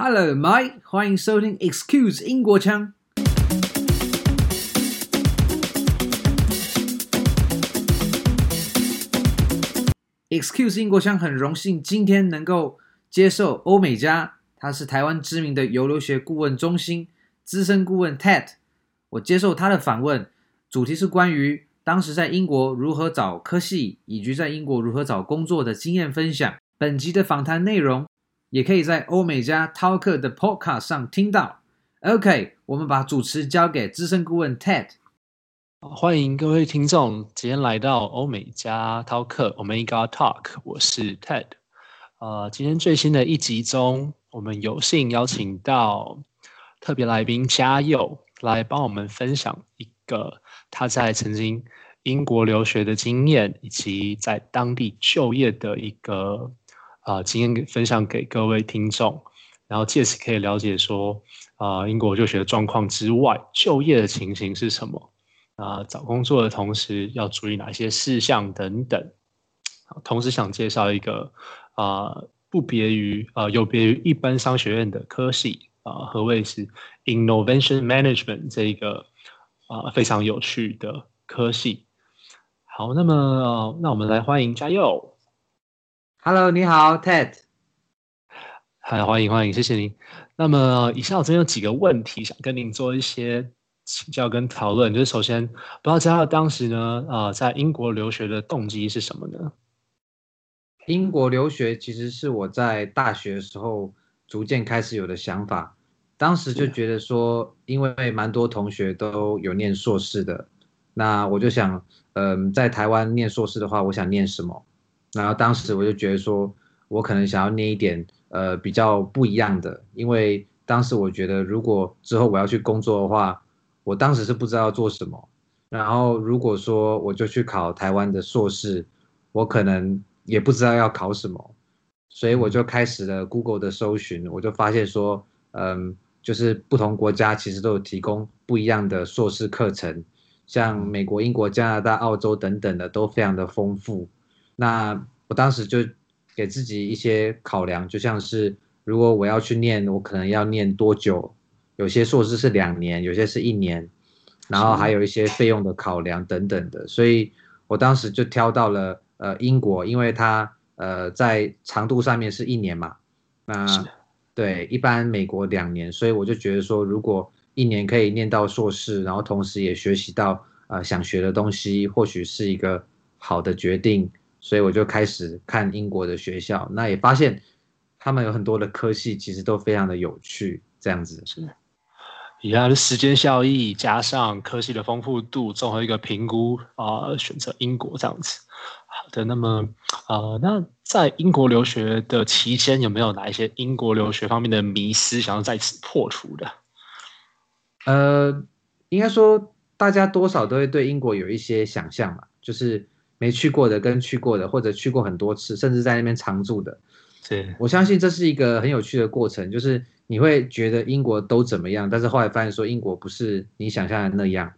Hello, Mike，欢迎收听 Excuse 英国腔。Excuse 英国腔很荣幸今天能够接受欧美加，他是台湾知名的游留学顾问中心资深顾问 Ted，我接受他的访问，主题是关于当时在英国如何找科系，以及在英国如何找工作的经验分享。本集的访谈内容也可以在欧美加 Talk 的 Podcast 上听到。OK，我们把主持交给资深顾问 Ted。欢迎各位听众，今天来到欧美加 Talk，Omega Talk，我是 Ted。呃，今天最新的一集中，我们有幸邀请到特别来宾嘉佑来帮我们分享一个他在曾经英国留学的经验，以及在当地就业的一个啊、呃、经验分享给各位听众，然后借此可以了解说啊、英国留学的状况之外，就业的情形是什么。啊，找工作的同时要注意哪些事项等等。同时想介绍一个啊，不别于啊，有别于一般商学院的科系啊，何谓是 Innovation Management 这一个啊非常有趣的科系。好，那么、那我们来欢迎嘉佑。Hello，你好，Ted。嗨，欢迎欢迎，谢谢您。那么以下我这边有几个问题想跟您做一些。请教跟讨论，就是首先，不知道嘉佑当时呢，呃，在英国留学的动机是什么呢？英国留学其实是我在大学的时候逐渐开始有的想法，当时就觉得说，因为蛮多同学都有念硕士的，那我就想，嗯、呃，在台湾念硕士的话，我想念什么？然后当时我就觉得说，我可能想要念一点，呃，比较不一样的，因为当时我觉得，如果之后我要去工作的话。我当时是不知道要做什么，然后如果说我就去考台湾的硕士，我可能也不知道要考什么，所以我就开始了 Google 的搜寻，我就发现说，嗯，就是不同国家其实都有提供不一样的硕士课程，像美国、英国、加拿大、澳洲等等的都非常的丰富。那我当时就给自己一些考量，就像是如果我要去念，我可能要念多久？有些硕士是两年，有些是一年，然后还有一些费用的考量等等的，所以我当时就挑到了呃英国，因为它呃在长度上面是一年嘛，那对，一般美国两年，所以我就觉得说，如果一年可以念到硕士，然后同时也学习到呃想学的东西，或许是一个好的决定，所以我就开始看英国的学校，那也发现他们有很多的科系其实都非常的有趣，这样子是。以他的时间效益加上科系的丰富度，综合一个评估啊、呃，选择英国这样子。好的，那么呃，那在英国留学的期间，有没有哪一些英国留学方面的迷思想要在此破除的？呃，应该说大家多少都会对英国有一些想象嘛，就是没去过的跟去过的，或者去过很多次，甚至在那边常住的。对，我相信这是一个很有趣的过程，就是。你会觉得英国都怎么样？但是后来发现说英国不是你想象的那样。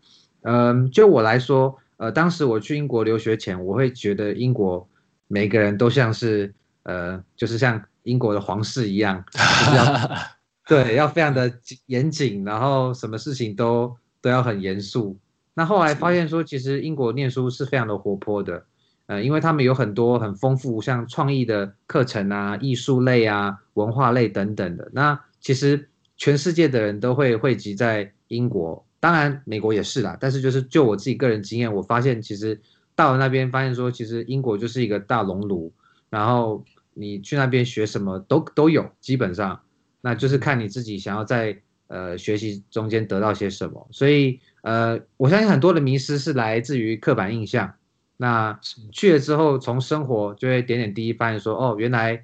嗯，就我来说，呃，当时我去英国留学前，我会觉得英国每个人都像是呃，就是像英国的皇室一样，就是要 对，要非常的严谨，然后什么事情都都要很严肃。那后来发现说，其实英国念书是非常的活泼的，呃，因为他们有很多很丰富，像创意的课程啊、艺术类啊、文化类等等的。那其实全世界的人都会汇集在英国，当然美国也是啦。但是就是就我自己个人经验，我发现其实到了那边，发现说其实英国就是一个大熔炉，然后你去那边学什么都都有，基本上那就是看你自己想要在呃学习中间得到些什么。所以呃，我相信很多的迷失是来自于刻板印象。那去了之后，从生活就会点点滴滴发现说，哦，原来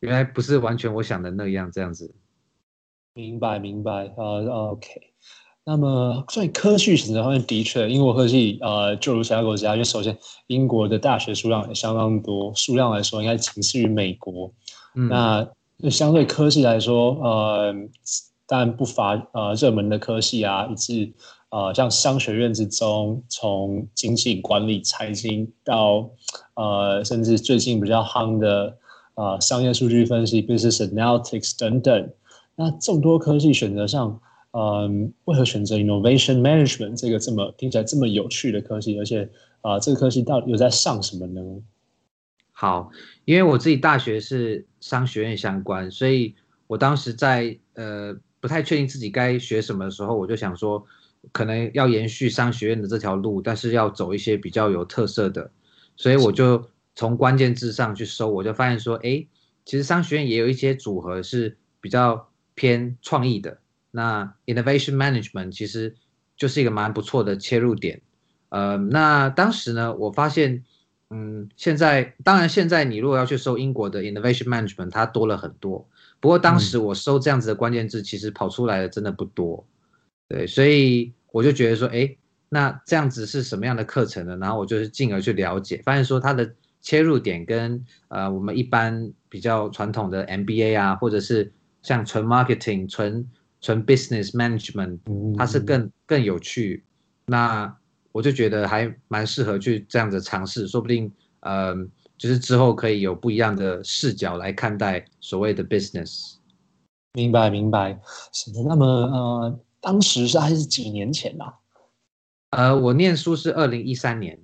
原来不是完全我想的那样，这样子。明白，明白，呃，OK。那么在科系选择方面，的确，英国科技，呃，就如其他国家，因为首先英国的大学数量也相当多，数量来说应该仅次于美国。嗯、那相对科系来说，呃，当然不乏呃热门的科系啊，以及呃像商学院之中，从经济管理、财经到呃甚至最近比较夯的呃商业数据分析 （Business Analytics） 等等。那众多科技选择上，嗯，为何选择 Innovation Management 这个这么听起来这么有趣的科技？而且啊、呃，这个科技到底有在上什么呢？好，因为我自己大学是商学院相关，所以我当时在呃不太确定自己该学什么的时候，我就想说，可能要延续商学院的这条路，但是要走一些比较有特色的，所以我就从关键字上去搜，我就发现说，哎，其实商学院也有一些组合是比较偏创意的。那 innovation management 其实就是一个蛮不错的切入点，呃，那当时呢，我发现，嗯，现在当然现在你如果要去搜英国的 innovation management，它多了很多。不过当时我搜这样子的关键字，其实跑出来的真的不多，对，所以我就觉得说，哎，那这样子是什么样的课程呢？然后我就是进而去了解，发现说它的切入点跟呃我们一般比较传统的 MBA 啊，或者是像纯 marketing 纯纯 business management，它是更更有趣，那我就觉得还蛮适合去这样子尝试，说不定，呃，就是之后可以有不一样的视角来看待所谓的 business。明白明白，是的。那么呃，当时是还是几年前啊？呃，我念书是二零一三年。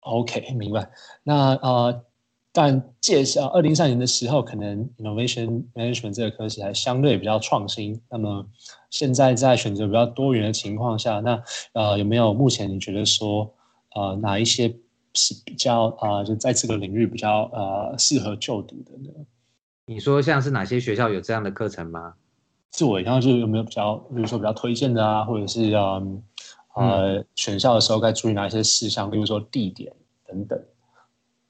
OK，明白。那呃。但介绍二零一三年的时候，可能 innovation management 这个科系还相对比较创新。那么现在在选择比较多元的情况下，那呃有没有目前你觉得说呃哪一些是比较啊、呃、就在这个领域比较呃适合就读的呢？你说像是哪些学校有这样的课程吗？是我然后就有没有比较比如说比较推荐的啊，或者是呃呃选校的时候该注意哪一些事项，比如说地点等等。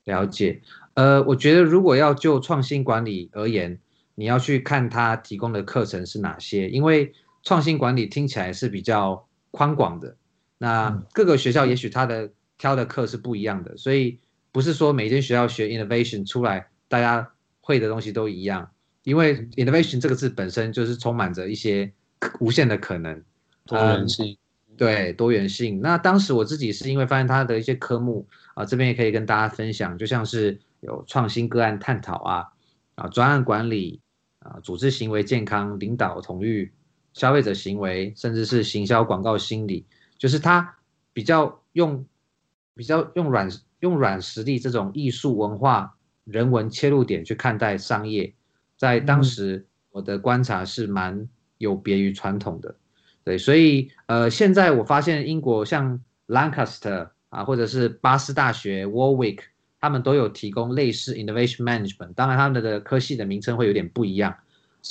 了解。呃，我觉得如果要就创新管理而言，你要去看他提供的课程是哪些，因为创新管理听起来是比较宽广的。那各个学校也许他的挑的课是不一样的，所以不是说每间学校学 innovation 出来，大家会的东西都一样。因为 innovation 这个字本身就是充满着一些无限的可能，多元性。嗯，对，多元性。那当时我自己是因为发现它的一些科目啊，这边也可以跟大家分享，就像是。有创新个案探讨啊，啊专案管理啊，组织行为健康、领导统御、消费者行为，甚至是行销广告心理，就是它比较用比较用软用软实力这种艺术文化人文切入点去看待商业，在当时我的观察是蛮有别于传统的，对，所以呃现在我发现英国像 Lancaster 啊，或者是巴斯大学 Warwick。他们都有提供类似 innovation management，当然他们的科系的名称会有点不一样。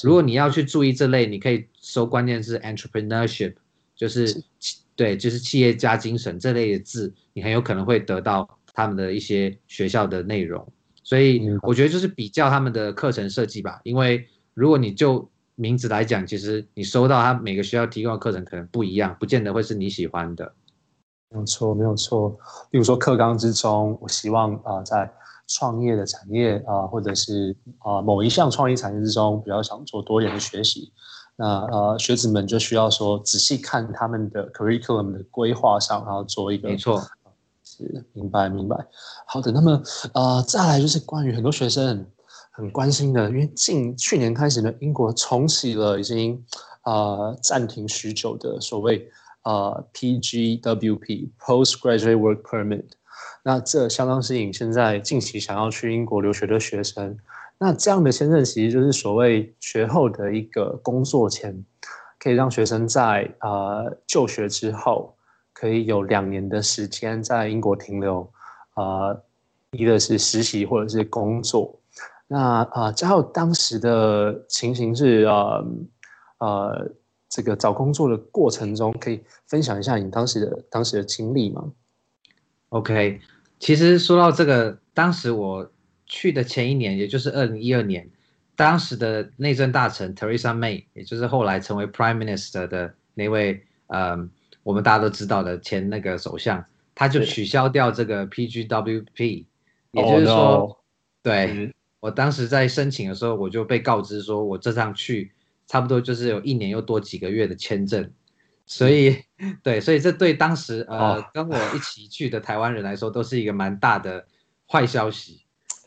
如果你要去注意这类，你可以搜关键字 entrepreneurship，就是，是对，就是企业家精神这类的字，你很有可能会得到他们的一些学校的内容。所以我觉得就是比较他们的课程设计吧，因为如果你就名字来讲，其实你收到他每个学校提供的课程可能不一样，不见得会是你喜欢的。没有错，没有错。比如说课纲之中，我希望啊、呃，在创业的产业啊、呃，或者是啊、呃、某一项创意产业之中，比较想做多一点的学习。那呃，学子们就需要说仔细看他们的 curriculum 的规划上，然后做一个。没错，是明白明白。好的，那么呃，再来就是关于很多学生很关心的，因为近去年开始呢，英国重启了已经、呃、暂停许久的所谓。呃、PGWP Postgraduate Work Permit，那这相当吸引现在近期想要去英国留学的学生。那这样的签证其实就是所谓学后的一个工作签，可以让学生在呃就学之后可以有两年的时间在英国停留，呃，一个是实习或者是工作。那呃，加上当时的情形是呃呃。这个找工作的过程中，可以分享一下你当时的当时的经历吗？OK，其实说到这个，当时我去的前一年，也就是二零一二年，当时的内政大臣 Teresa May，也就是后来成为 Prime Minister 的那位，呃，我们大家都知道的前那个首相，他就取消掉这个 PGWP，也就是说，oh. 对，我当时在申请的时候，我就被告知说我这趟去。差不多就是有一年又多几个月的签证，所以对，所以这对当时呃跟我一起去的台湾人来说都是一个蛮大的坏消息。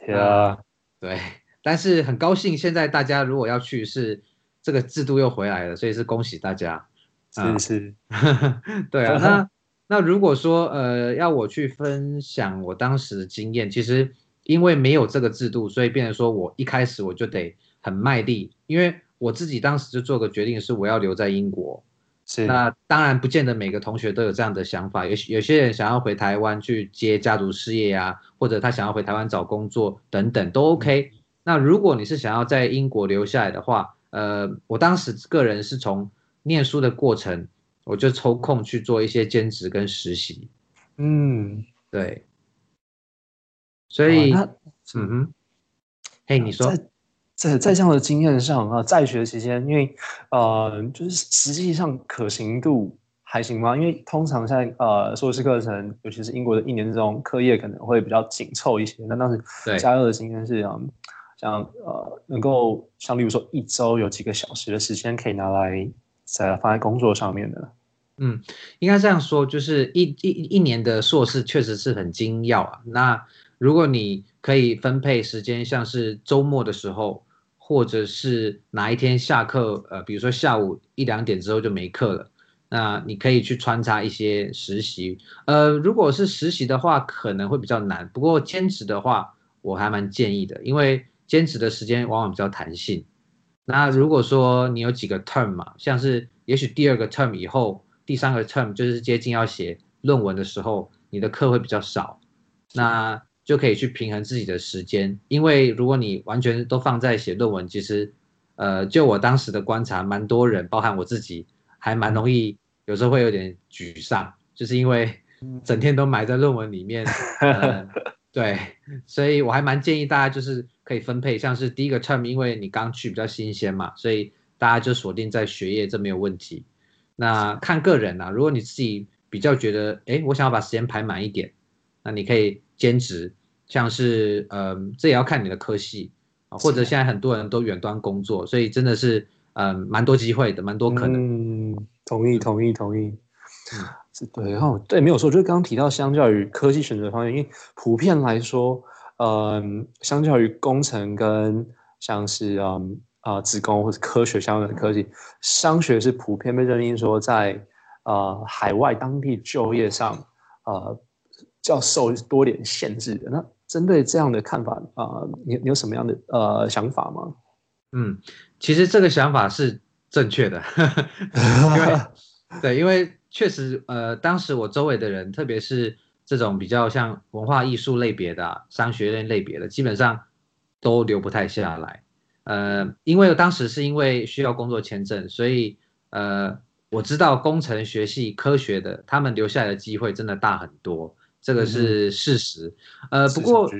是啊，对，但是很高兴现在大家如果要去是这个制度又回来了，所以是恭喜大家。是是，对啊。那那如果说呃要我去分享我当时的经验，其实因为没有这个制度，所以变成说我一开始我就得很卖力，因为我自己当时就做个决定是我要留在英国。是。那当然不见得每个同学都有这样的想法，有有些人想要回台湾去接家族事业啊，或者他想要回台湾找工作等等都 OK。那如果你是想要在英国留下来的话，呃，我当时个人是从念书的过程，我就抽空去做一些兼职跟实习。嗯，对。所以，嗯哼，嘿，你说，在在在这样的经验上啊，在学期间，因为呃，就是实际上可行度还行吗？因为通常在呃硕士课程，尤其是英国的一年之中，课业可能会比较紧凑一些。那当时加入的经验是嗯。像呃，能够像例如说一周有几个小时的时间可以拿来在放在工作上面的，嗯，应该这样说，就是一一一年的硕士确实是很精要啊。那如果你可以分配时间，像是周末的时候，或者是哪一天下课，呃，比如说下午一两点之后就没课了，那你可以去穿插一些实习。呃，如果是实习的话，可能会比较难。不过兼职的话，我还蛮建议的，因为。兼职的时间往往比较弹性。那如果说你有几个 term 嘛，像是也许第二个 term 以后，第三个 term 就是接近要写论文的时候，你的课会比较少，那就可以去平衡自己的时间。因为如果你完全都放在写论文，其实，呃，就我当时的观察，蛮多人，包含我自己，还蛮容易，有时候会有点沮丧，就是因为整天都埋在论文里面。呃 对，所以我还蛮建议大家就是可以分配，像是第一个 term，因为你刚去比较新鲜嘛，所以大家就锁定在学业，这没有问题。那看个人啊，如果你自己比较觉得，哎，我想要把时间排满一点，那你可以兼职，像是，嗯、呃，这也要看你的科系啊，或者现在很多人都远端工作，所以真的是，嗯、呃，蛮多机会的，蛮多可能。嗯，同意，同意，同意。嗯对，然后对，没有错，就是刚刚提到，相较于科技选择方面，因为普遍来说，嗯，相较于工程跟像是嗯啊、呃、资工或者科学相关的科技，商学是普遍被认定说在呃海外当地就业上呃较受多点限制的。那针对这样的看法啊、呃，你你有什么样的呃想法吗？嗯，其实这个想法是正确的，因为 对，因为。确实，呃，当时我周围的人，特别是这种比较像文化艺术类别的、啊、商学院类别的，基本上都留不太下来。呃，因为当时是因为需要工作签证，所以呃，我知道工程学系科学的，他们留下来的机会真的大很多，这个是事实。嗯、呃，不过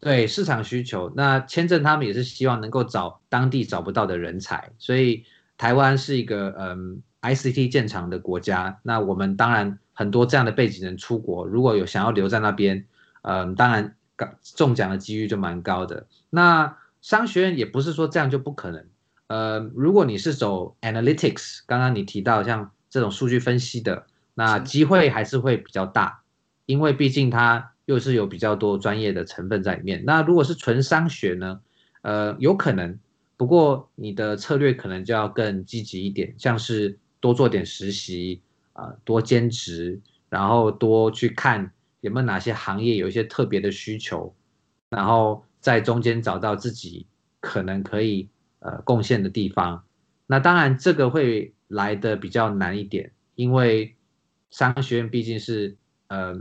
对市场需求，那签证他们也是希望能够找当地找不到的人才，所以台湾是一个嗯。ICT 建厂的国家，那我们当然很多这样的背景人出国，如果有想要留在那边，嗯、呃，当然中奖的几率就蛮高的。那商学院也不是说这样就不可能，呃，如果你是走 Analytics，刚刚你提到像这种数据分析的，那机会还是会比较大，因为毕竟它又是有比较多专业的成分在里面。那如果是纯商学呢，呃，有可能，不过你的策略可能就要更积极一点，像是。多做点实习啊，多兼职，然后多去看有没有哪些行业有一些特别的需求，然后在中间找到自己可能可以呃贡献的地方。那当然这个会来的比较难一点，因为商学院毕竟是呃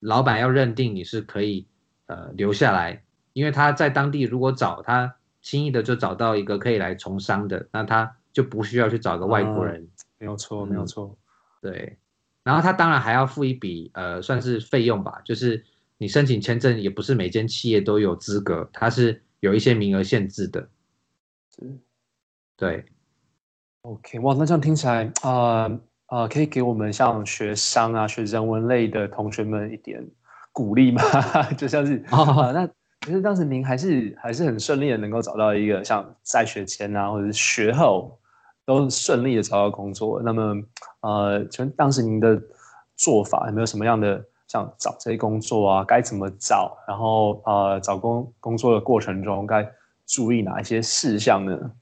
老板要认定你是可以呃留下来，因为他在当地如果找他轻易的就找到一个可以来从商的，那他就不需要去找个外国人。嗯没有错，没有错，嗯，对。然后他当然还要付一笔呃，算是费用吧，就是你申请签证也不是每间企业都有资格，它是有一些名额限制的。是，对。OK，哇，那这样听起来啊啊，呃呃，可以给我们像学商啊、学人文类的同学们一点鼓励吗？就像是啊，哦，那其实当时您还是还是很顺利的，能够找到一个像在学前啊，或者是学后。都顺利的找到工作，那么，呃，请问当时您的做法有没有什么样的像找这些工作啊？该怎么找？然后，呃，找工工作的过程中该注意哪一些事项呢？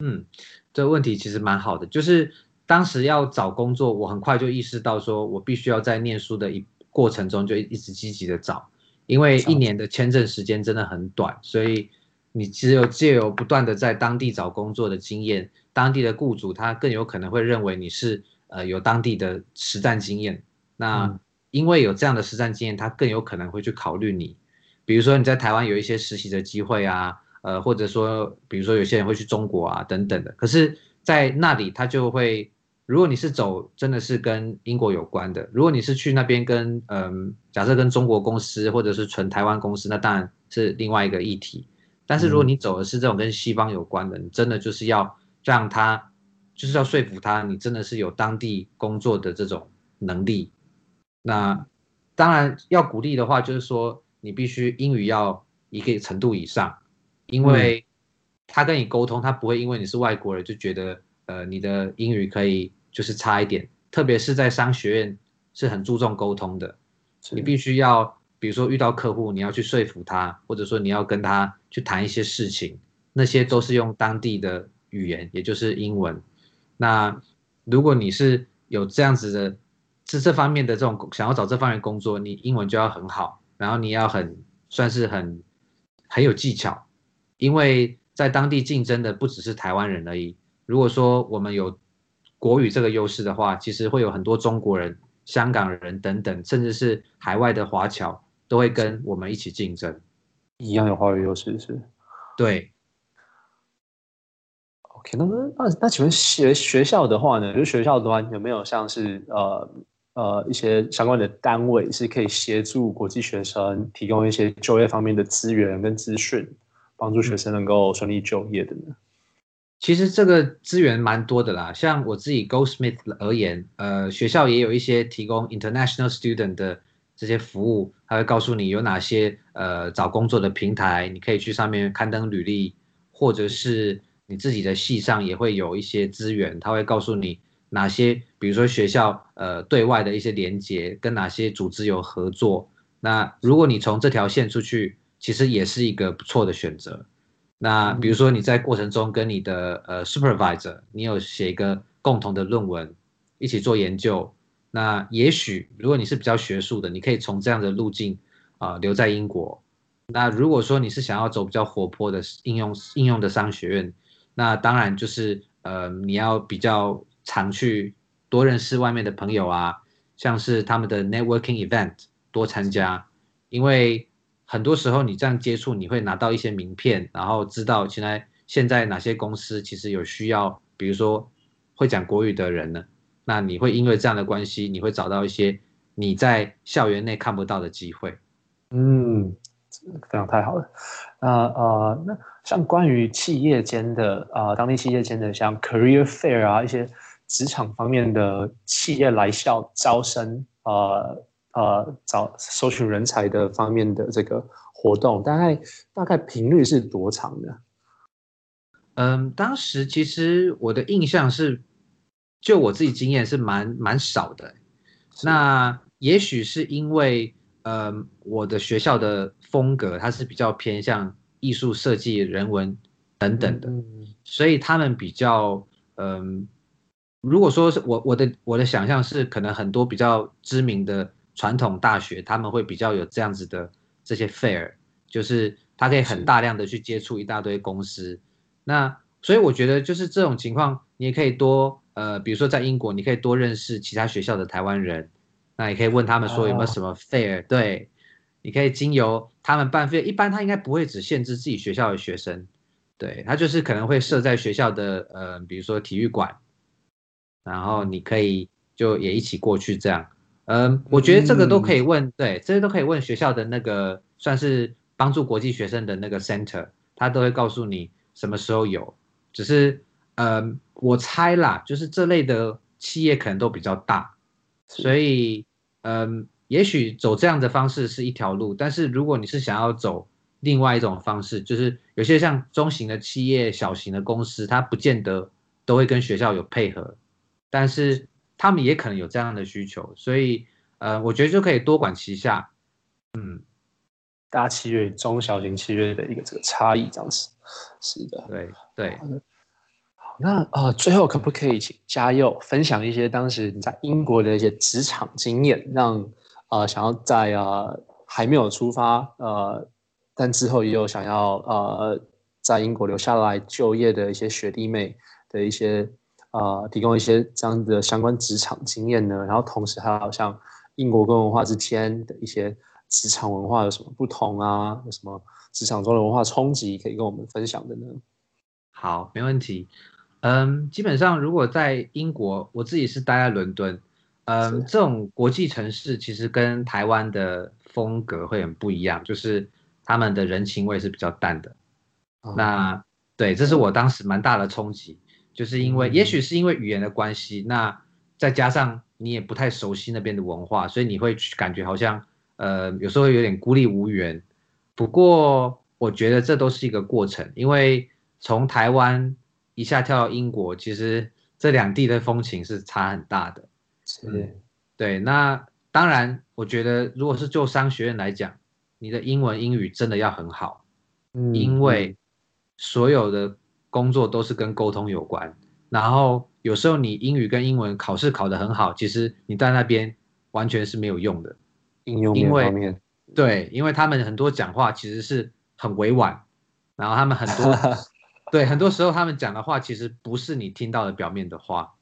嗯，这个问题其实蛮好的，就是当时要找工作，我很快就意识到说，我必须要在念书的一过程中就一直积极的找，因为一年的签证时间真的很短，所以你只有借由不断的在当地找工作的经验，当地的雇主他更有可能会认为你是呃有当地的实战经验，那因为有这样的实战经验，他更有可能会去考虑你，比如说你在台湾有一些实习的机会啊。呃，或者说，比如说有些人会去中国啊，等等的。可是，在那里他就会，如果你是走真的是跟英国有关的，如果你是去那边跟嗯、呃，假设跟中国公司或者是纯台湾公司，那当然是另外一个议题。但是如果你走的是这种跟西方有关的，你真的就是要让他，就是要说服他，你真的是有当地工作的这种能力。那当然要鼓励的话，就是说你必须英语要一个程度以上。因为他跟你沟通，他不会因为你是外国人就觉得呃你的英语可以就是差一点，特别是在商学院是很注重沟通的，你必须要比如说遇到客户，你要去说服他，或者说你要跟他去谈一些事情，那些都是用当地的语言，也就是英文。那如果你是有这样子的，是这方面的这种想要找这方面工作，你英文就要很好，然后你要很算是很很有技巧。因为在当地竞争的不只是台湾人而已。如果说我们有国语这个优势的话，其实会有很多中国人、香港人等等，甚至是海外的华侨都会跟我们一起竞争。一样有华语优势是？对。OK，那那那请问学学校的话呢？就是学校的话有没有像是呃呃一些相关的单位是可以协助国际学生提供一些就业方面的资源跟资讯？帮助学生能够顺利就业的呢？其实这个资源蛮多的啦。像我自己 Goldsmith 而言，呃，学校也有一些提供 international student 的这些服务，他会告诉你有哪些呃找工作的平台，你可以去上面刊登履历，或者是你自己的系上也会有一些资源，他会告诉你哪些，比如说学校呃对外的一些连接，跟哪些组织有合作。那如果你从这条线出去，其实也是一个不错的选择。那比如说你在过程中跟你的呃 supervisor，你有写一个共同的论文，一起做研究。那也许如果你是比较学术的，你可以从这样的路径啊、留在英国。那如果说你是想要走比较活泼的应用应用的商学院，那当然就是呃你要比较常去多认识外面的朋友啊，像是他们的 networking event 多参加，因为。很多时候你这样接触，你会拿到一些名片，然后知道现在现在哪些公司其实有需要，比如说会讲国语的人呢。那你会因为这样的关系，你会找到一些你在校园内看不到的机会。嗯，非常太好了。那呃，那像关于企业间的啊、呃，当地企业间的像 career fair 啊，一些职场方面的企业来校招生啊。呃呃，找搜寻人才的方面的这个活动，大概大概频率是多长的？嗯，当时其实我的印象是，就我自己经验是蛮蛮少的。那也许是因为，嗯，我的学校的风格它是比较偏向艺术设计、人文等等的，嗯，所以他们比较，嗯，如果说是我我的我的想象是，可能很多比较知名的。传统大学他们会比较有这样子的这些 fair，就是他可以很大量的去接触一大堆公司。那所以我觉得就是这种情况，你也可以多呃，比如说在英国，你可以多认识其他学校的台湾人，那也可以问他们说有没有什么 fair，哦。对，你可以经由他们办 fair，一般他应该不会只限制自己学校的学生，对，他就是可能会设在学校的呃，比如说体育馆，然后你可以就也一起过去这样。嗯，我觉得这个都可以问，嗯、对，这些都可以问学校的那个算是帮助国际学生的那个 center，他都会告诉你什么时候有。只是，嗯，我猜啦，就是这类的企业可能都比较大，所以，嗯，也许走这样的方式是一条路。但是如果你是想要走另外一种方式，就是有些像中型的企业、小型的公司，它不见得都会跟学校有配合，但是。他们也可能有这样的需求，所以，呃，我觉得就可以多管齐下。嗯，大企业、中小型企业的一个这个差异，这样子。是的，对对。那呃，最后可不可以请嘉佑分享一些当时你在英国的一些职场经验，让呃想要在呃还没有出发呃，但之后也有想要呃在英国留下来就业的一些学弟妹的一些呃提供一些这样的相关职场经验呢？然后同时还有像英国跟文化之间的一些职场文化有什么不同啊？有什么职场中的文化冲击可以跟我们分享的呢？好，没问题。嗯，基本上如果在英国，我自己是待在伦敦。嗯，这种国际城市其实跟台湾的风格会很不一样，就是他们的人情味是比较淡的。哦、那对，这是我当时蛮大的冲击，就是因为、嗯、也许是因为语言的关系，那再加上你也不太熟悉那边的文化，所以你会感觉好像呃有时候有点孤立无援。不过我觉得这都是一个过程，因为从台湾一下跳到英国，其实这两地的风情是差很大的。是、嗯，对。那当然，我觉得如果是就商学院来讲，你的英文英语真的要很好，嗯，因为所有的工作都是跟沟通有关。然后有时候你英语跟英文考试考得很好，其实你在那边完全是没有用的。应用方面，因为对，因为他们很多讲话其实是很委婉，然后他们很多。对，很多时候他们讲的话其实不是你听到的表面的话，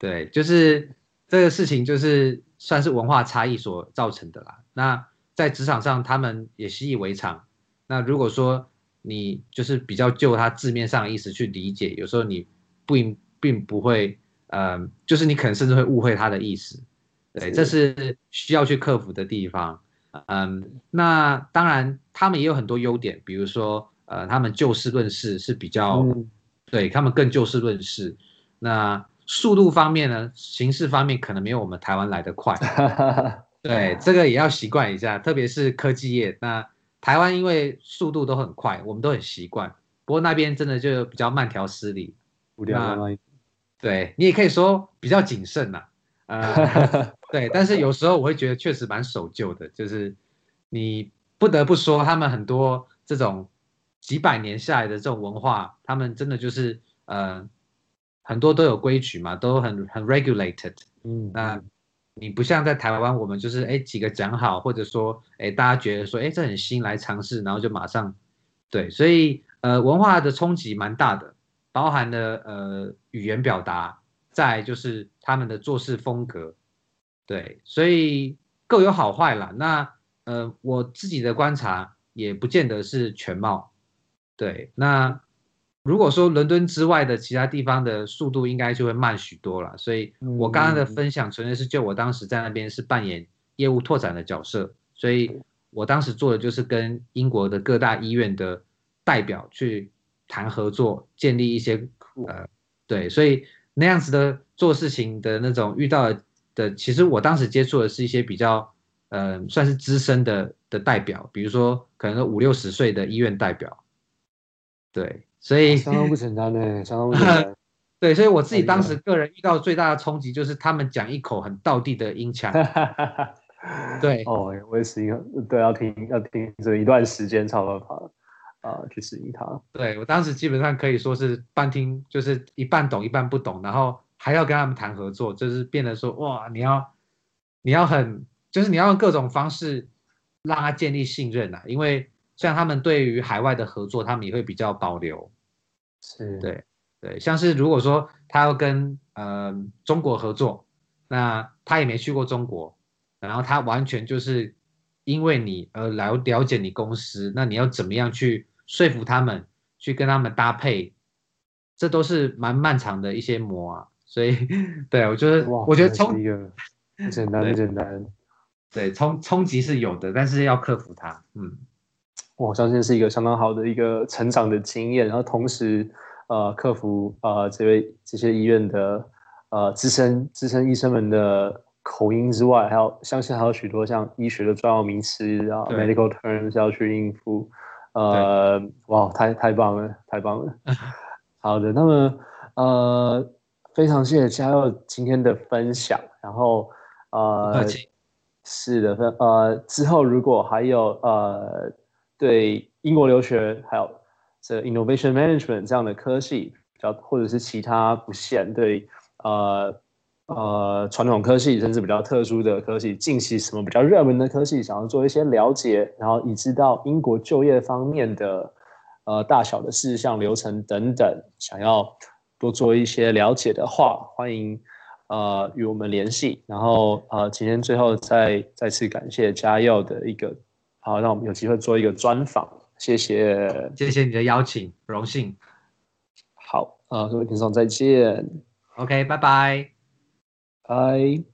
对，就是这个事情就是算是文化差异所造成的啦。那在职场上，他们也习以为常。那如果说你就是比较就他字面上的意思去理解，有时候你不并不会，呃，就是你可能甚至会误会他的意思。对，这是需要去克服的地方。嗯，那当然他们也有很多优点，比如说。呃，他们就事论事是比较，嗯、对他们更就事论事。那速度方面呢，形式方面可能没有我们台湾来的快。对，这个也要习惯一下，特别是科技业。那台湾因为速度都很快，我们都很习惯。不过那边真的就比较慢条斯理。那对你也可以说比较谨慎呐。呃，对，但是有时候我会觉得确实蛮守旧的，就是你不得不说他们很多这种。几百年下来的这种文化，他们真的就是呃，很多都有规矩嘛，都很很 regulated。嗯，那你不像在台湾，我们就是哎几个讲好，或者说哎大家觉得说哎这很新来尝试，然后就马上对，所以呃文化的冲击蛮大的，包含了呃语言表达，再就是他们的做事风格，对，所以各有好坏啦。那呃我自己的观察也不见得是全貌。对，那如果说伦敦之外的其他地方的速度应该就会慢许多了，所以我刚刚的分享纯粹是就我当时在那边是扮演业务拓展的角色，所以我当时做的就是跟英国的各大医院的代表去谈合作，建立一些呃，对，所以那样子的做事情的那种遇到的，其实我当时接触的是一些比较呃算是资深的的代表，比如说可能五六十岁的医院代表。对，所以相当不简单呢，相当不简单。对，所以我自己当时个人遇到最大的冲击就是他们讲一口很道地的音腔。对，哦，我也是一个，对，要听要听这一段时间才有办法啊去适应它。对，我当时基本上可以说是半听，就是一半懂一半不懂，然后还要跟他们谈合作，就是变得说哇，你要你要很，就是你要用各种方式让他建立信任啊，因为。像他们对于海外的合作，他们也会比较保留。是，对，对，像是如果说他要跟呃中国合作，那他也没去过中国，然后他完全就是因为你而来了解你公司，那你要怎么样去说服他们，去跟他们搭配，这都是蛮漫长的一些磨啊。所以，对，我觉得，我觉得冲一个不简单，不简单。对，冲冲击是有的，但是要克服它。嗯。我相信是一个相当好的一个成长的经验，然后同时，呃，克服呃这位这些医院的呃资深资深医生们的口音之外，还有相信还有许多像医学的专有名词啊，medical terms 要去应付，呃，哇，太太棒了，太棒了。好的，那么呃，非常谢谢嘉佑今天的分享，然后呃，是的，呃，之后如果还有呃。对英国留学还有这 innovation management 这样的科系比较或者是其他不限对呃呃传统科系，甚至比较特殊的科系，近期什么比较热门的科系，想要做一些了解，然后以知道英国就业方面的呃大小的事项、流程等等，想要多做一些了解的话，欢迎呃与我们联系。然后呃今天最后再再次感谢嘉佑的一个好，那我们有机会做一个专访。谢谢，谢谢你的邀请，荣幸。好，呃，各位听众再见。OK，拜拜，拜。